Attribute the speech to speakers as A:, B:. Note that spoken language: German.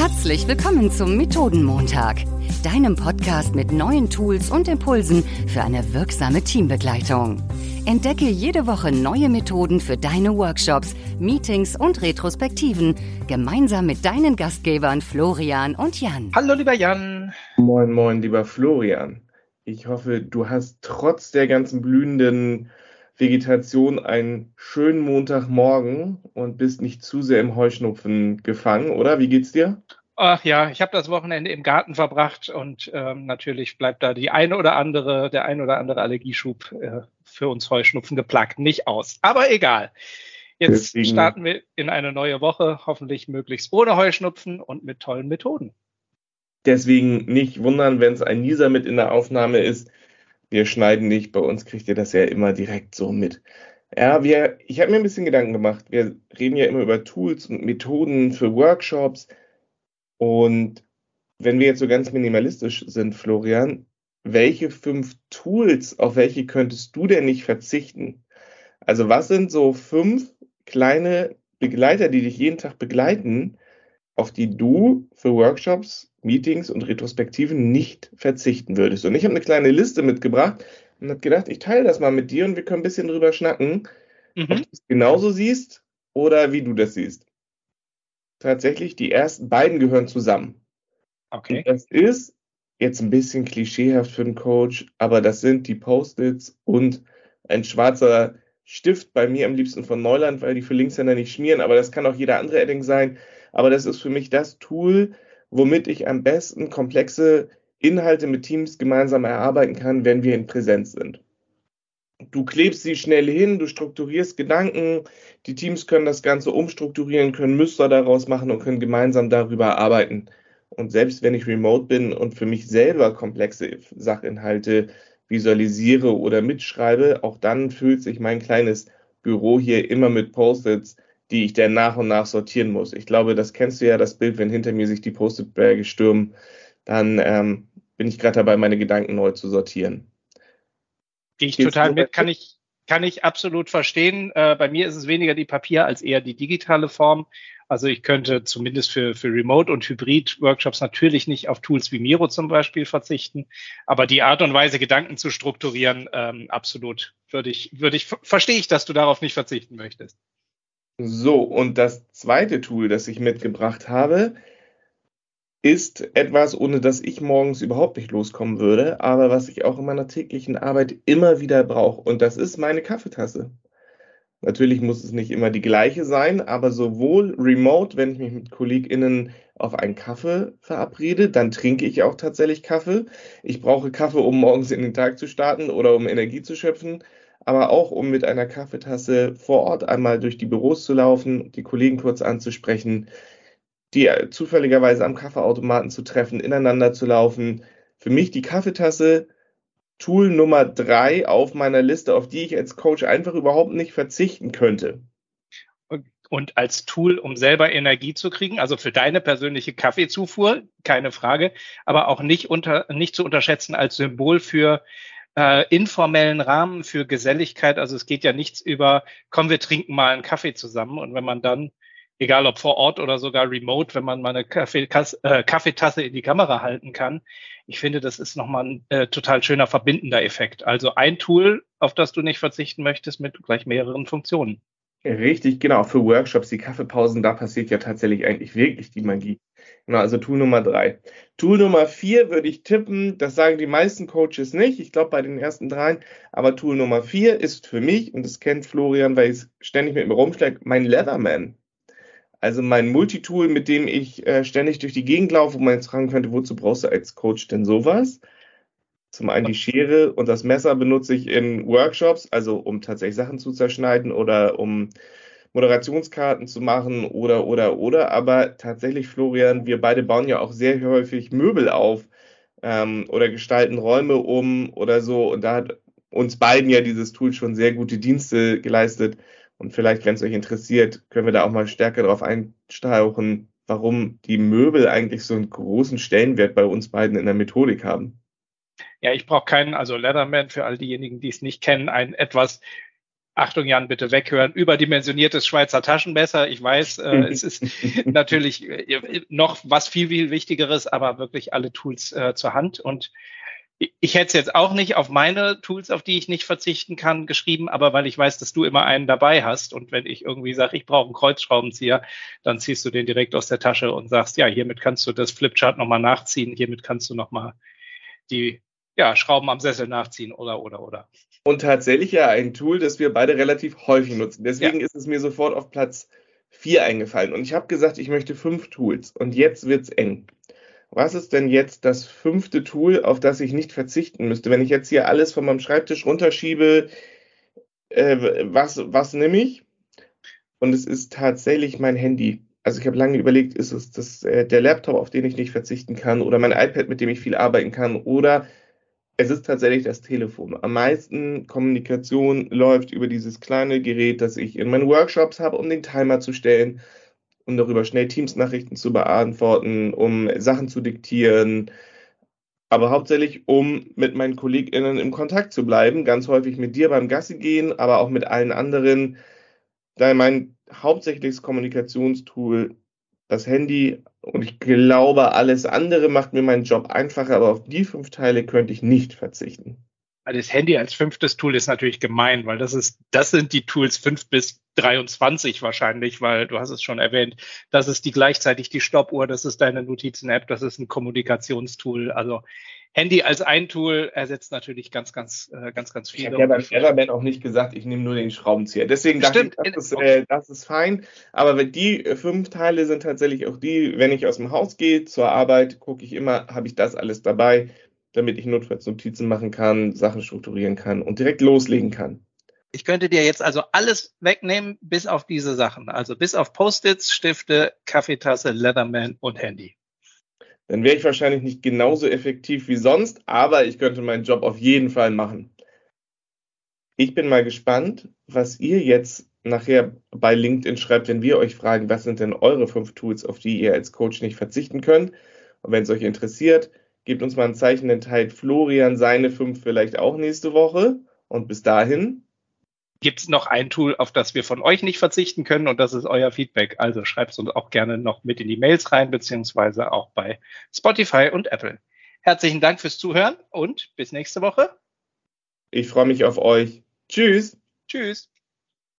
A: Herzlich willkommen zum Methodenmontag, deinem Podcast mit neuen Tools und Impulsen für eine wirksame Teambegleitung. Entdecke jede Woche neue Methoden für deine Workshops, Meetings und Retrospektiven gemeinsam mit deinen Gastgebern Florian und Jan.
B: Hallo lieber Jan.
C: Moin, moin, lieber Florian. Ich hoffe, du hast trotz der ganzen blühenden Vegetation einen schönen Montagmorgen und bist nicht zu sehr im Heuschnupfen gefangen, oder? Wie geht's dir?
B: Ach ja, ich habe das Wochenende im Garten verbracht und ähm, natürlich bleibt da die eine oder andere, der ein oder andere Allergieschub äh, für uns Heuschnupfen geplagt nicht aus. Aber egal. Jetzt Deswegen. starten wir in eine neue Woche, hoffentlich möglichst ohne Heuschnupfen und mit tollen Methoden.
C: Deswegen nicht wundern, wenn es ein Nieser mit in der Aufnahme ist wir schneiden nicht, bei uns kriegt ihr das ja immer direkt so mit. Ja, wir, ich habe mir ein bisschen Gedanken gemacht. Wir reden ja immer über Tools und Methoden für Workshops. Und wenn wir jetzt so ganz minimalistisch sind, Florian, welche fünf Tools, auf welche könntest du denn nicht verzichten? Also was sind so fünf kleine Begleiter, die dich jeden Tag begleiten, auf die du für Workshops Meetings und Retrospektiven nicht verzichten würdest. Und ich habe eine kleine Liste mitgebracht und habe gedacht, ich teile das mal mit dir und wir können ein bisschen drüber schnacken, mhm. ob du es genauso siehst oder wie du das siehst. Tatsächlich, die ersten beiden gehören zusammen. Okay. Und das ist jetzt ein bisschen klischeehaft für einen Coach, aber das sind die Post-its und ein schwarzer Stift, bei mir am liebsten von Neuland, weil die für Linkshänder nicht schmieren, aber das kann auch jeder andere Edding sein. Aber das ist für mich das Tool, womit ich am besten komplexe Inhalte mit Teams gemeinsam erarbeiten kann, wenn wir in Präsenz sind. Du klebst sie schnell hin, du strukturierst Gedanken, die Teams können das Ganze umstrukturieren, können Muster daraus machen und können gemeinsam darüber arbeiten. Und selbst wenn ich remote bin und für mich selber komplexe Sachinhalte visualisiere oder mitschreibe, auch dann fühlt sich mein kleines Büro hier immer mit Post-its die ich dann nach und nach sortieren muss. Ich glaube, das kennst du ja, das Bild, wenn hinter mir sich die Post-it-Berge stürmen, dann ähm, bin ich gerade dabei, meine Gedanken neu zu sortieren.
B: Gehe ich Geht's total mit, kann ich, kann ich absolut verstehen. Äh, bei mir ist es weniger die Papier als eher die digitale Form. Also ich könnte zumindest für, für Remote- und Hybrid-Workshops natürlich nicht auf Tools wie Miro zum Beispiel verzichten. Aber die Art und Weise, Gedanken zu strukturieren, ähm, absolut würde ich, würde ich, verstehe ich, dass du darauf nicht verzichten möchtest.
C: So, und das zweite Tool, das ich mitgebracht habe, ist etwas, ohne das ich morgens überhaupt nicht loskommen würde, aber was ich auch in meiner täglichen Arbeit immer wieder brauche. Und das ist meine Kaffeetasse. Natürlich muss es nicht immer die gleiche sein, aber sowohl remote, wenn ich mich mit KollegInnen auf einen Kaffee verabrede, dann trinke ich auch tatsächlich Kaffee. Ich brauche Kaffee, um morgens in den Tag zu starten oder um Energie zu schöpfen aber auch um mit einer Kaffeetasse vor Ort einmal durch die Büros zu laufen, die Kollegen kurz anzusprechen, die äh, zufälligerweise am Kaffeeautomaten zu treffen, ineinander zu laufen. Für mich die Kaffeetasse Tool Nummer drei auf meiner Liste, auf die ich als Coach einfach überhaupt nicht verzichten könnte.
B: Und als Tool, um selber Energie zu kriegen, also für deine persönliche Kaffeezufuhr, keine Frage, aber auch nicht unter, nicht zu unterschätzen als Symbol für äh, informellen Rahmen für Geselligkeit. Also es geht ja nichts über, komm, wir trinken mal einen Kaffee zusammen. Und wenn man dann, egal ob vor Ort oder sogar remote, wenn man mal eine Kaffee, äh, Kaffeetasse in die Kamera halten kann, ich finde, das ist nochmal ein äh, total schöner verbindender Effekt. Also ein Tool, auf das du nicht verzichten möchtest, mit gleich mehreren Funktionen.
C: Richtig, genau. Für Workshops, die Kaffeepausen, da passiert ja tatsächlich eigentlich wirklich die Magie. Genau, also Tool Nummer drei. Tool Nummer vier würde ich tippen, das sagen die meisten Coaches nicht, ich glaube bei den ersten dreien, aber Tool Nummer vier ist für mich, und das kennt Florian, weil ich es ständig mit mir rumschlägt, mein Leatherman. Also mein Multitool, mit dem ich äh, ständig durch die Gegend laufe, wo man jetzt fragen könnte, wozu brauchst du als Coach denn sowas? Zum einen die Schere und das Messer benutze ich in Workshops, also um tatsächlich Sachen zu zerschneiden oder um Moderationskarten zu machen oder, oder, oder. Aber tatsächlich, Florian, wir beide bauen ja auch sehr häufig Möbel auf ähm, oder gestalten Räume um oder so. Und da hat uns beiden ja dieses Tool schon sehr gute Dienste geleistet. Und vielleicht, wenn es euch interessiert, können wir da auch mal stärker darauf einstauchen, warum die Möbel eigentlich so einen großen Stellenwert bei uns beiden in der Methodik haben.
B: Ja, ich brauche keinen, also Leatherman für all diejenigen, die es nicht kennen, ein etwas Achtung Jan, bitte weghören, überdimensioniertes Schweizer Taschenmesser. Ich weiß, äh, es ist natürlich äh, noch was viel, viel Wichtigeres, aber wirklich alle Tools äh, zur Hand. Und ich hätte es jetzt auch nicht auf meine Tools, auf die ich nicht verzichten kann, geschrieben, aber weil ich weiß, dass du immer einen dabei hast und wenn ich irgendwie sage, ich brauche einen Kreuzschraubenzieher, dann ziehst du den direkt aus der Tasche und sagst, ja, hiermit kannst du das Flipchart nochmal nachziehen, hiermit kannst du nochmal die ja, Schrauben am Sessel nachziehen oder oder oder.
C: Und tatsächlich ja ein Tool, das wir beide relativ häufig nutzen. Deswegen ja. ist es mir sofort auf Platz vier eingefallen. Und ich habe gesagt, ich möchte fünf Tools. Und jetzt wird's eng was ist denn jetzt das fünfte Tool, auf das ich nicht verzichten müsste? Wenn ich jetzt hier alles von meinem Schreibtisch runterschiebe, äh, was, was nehme ich? Und es ist tatsächlich mein Handy. Also ich habe lange überlegt, ist es das, äh, der Laptop, auf den ich nicht verzichten kann, oder mein iPad, mit dem ich viel arbeiten kann, oder es ist tatsächlich das Telefon. Am meisten Kommunikation läuft über dieses kleine Gerät, das ich in meinen Workshops habe, um den Timer zu stellen um darüber schnell Teams-Nachrichten zu beantworten, um Sachen zu diktieren, aber hauptsächlich, um mit meinen KollegInnen im Kontakt zu bleiben, ganz häufig mit dir beim Gassi gehen, aber auch mit allen anderen. Da mein hauptsächliches Kommunikationstool das Handy und ich glaube, alles andere macht mir meinen Job einfacher, aber auf die fünf Teile könnte ich nicht verzichten.
B: Das Handy als fünftes Tool ist natürlich gemein, weil das ist, das sind die Tools fünf bis 23 wahrscheinlich, weil du hast es schon erwähnt, das ist die gleichzeitig die Stoppuhr, das ist deine Notizen-App, das ist ein Kommunikationstool. Also Handy als ein Tool ersetzt natürlich ganz, ganz, äh, ganz, ganz viel.
C: Ich habe ja beim Everman auch nicht gesagt, ich nehme nur den Schraubenzieher. Deswegen dachte ich, das ist, äh, das ist fein. Aber die fünf Teile sind tatsächlich auch die, wenn ich aus dem Haus gehe zur Arbeit, gucke ich immer, habe ich das alles dabei, damit ich notfalls Notizen machen kann, Sachen strukturieren kann und direkt loslegen kann.
B: Ich könnte dir jetzt also alles wegnehmen, bis auf diese Sachen. Also bis auf Post-its, Stifte, Kaffeetasse, Leatherman und Handy.
C: Dann wäre ich wahrscheinlich nicht genauso effektiv wie sonst, aber ich könnte meinen Job auf jeden Fall machen. Ich bin mal gespannt, was ihr jetzt nachher bei LinkedIn schreibt, wenn wir euch fragen, was sind denn eure fünf Tools, auf die ihr als Coach nicht verzichten könnt. Und wenn es euch interessiert, gebt uns mal ein Zeichen, dann teilt Florian seine fünf vielleicht auch nächste Woche. Und bis dahin
B: gibt es noch ein Tool, auf das wir von euch nicht verzichten können und das ist euer Feedback. Also schreibt es uns auch gerne noch mit in die Mails rein, beziehungsweise auch bei Spotify und Apple. Herzlichen Dank fürs Zuhören und bis nächste Woche.
C: Ich freue mich auf euch. Tschüss.
B: Tschüss.